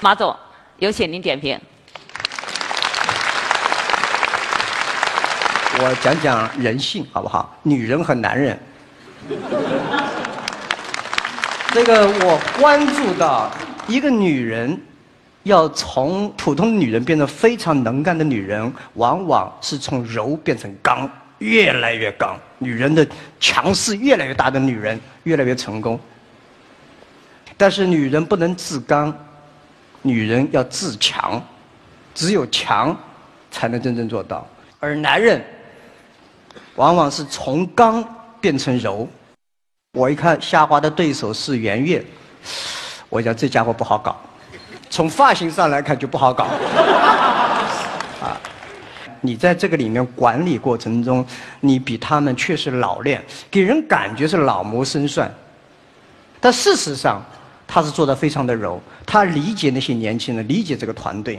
马总，有请您点评。我讲讲人性好不好？女人和男人，这个我关注到一个女人要从普通女人变成非常能干的女人，往往是从柔变成刚，越来越刚。女人的强势越来越大的女人越来越成功。但是女人不能自刚，女人要自强，只有强才能真正做到。而男人。往往是从刚变成柔。我一看夏花的对手是圆月，我想这家伙不好搞。从发型上来看就不好搞。啊，你在这个里面管理过程中，你比他们确实老练，给人感觉是老谋深算。但事实上，他是做的非常的柔，他理解那些年轻人，理解这个团队。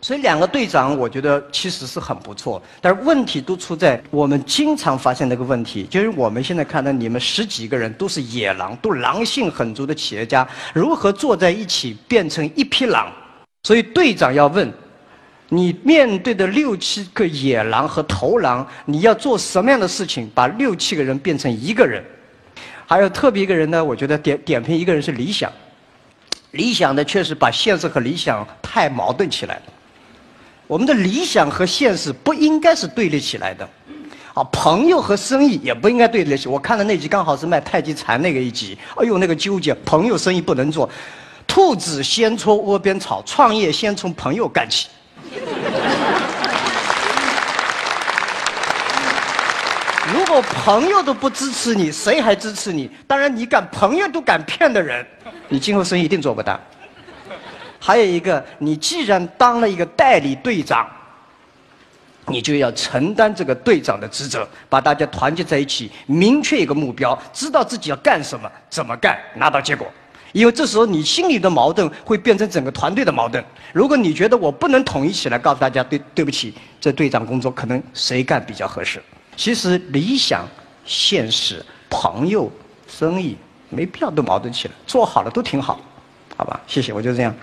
所以两个队长，我觉得其实是很不错，但是问题都出在我们经常发现那个问题，就是我们现在看到你们十几个人都是野狼，都狼性很足的企业家，如何坐在一起变成一匹狼？所以队长要问，你面对的六七个野狼和头狼，你要做什么样的事情，把六七个人变成一个人？还有特别一个人呢，我觉得点点评一个人是理想，理想的确实把现实和理想太矛盾起来了。我们的理想和现实不应该是对立起来的，啊，朋友和生意也不应该对立起。我看的那集刚好是卖太极禅那个一集，哎呦，那个纠结，朋友生意不能做，兔子先戳窝边草，创业先从朋友干起。如果朋友都不支持你，谁还支持你？当然，你敢朋友都敢骗的人，你今后生意一定做不大。还有一个，你既然当了一个代理队长，你就要承担这个队长的职责，把大家团结在一起，明确一个目标，知道自己要干什么，怎么干，拿到结果。因为这时候你心里的矛盾会变成整个团队的矛盾。如果你觉得我不能统一起来，告诉大家，对对不起，这队长工作可能谁干比较合适？其实理想、现实、朋友、生意，没必要都矛盾起来，做好了都挺好，好吧？谢谢，我就这样。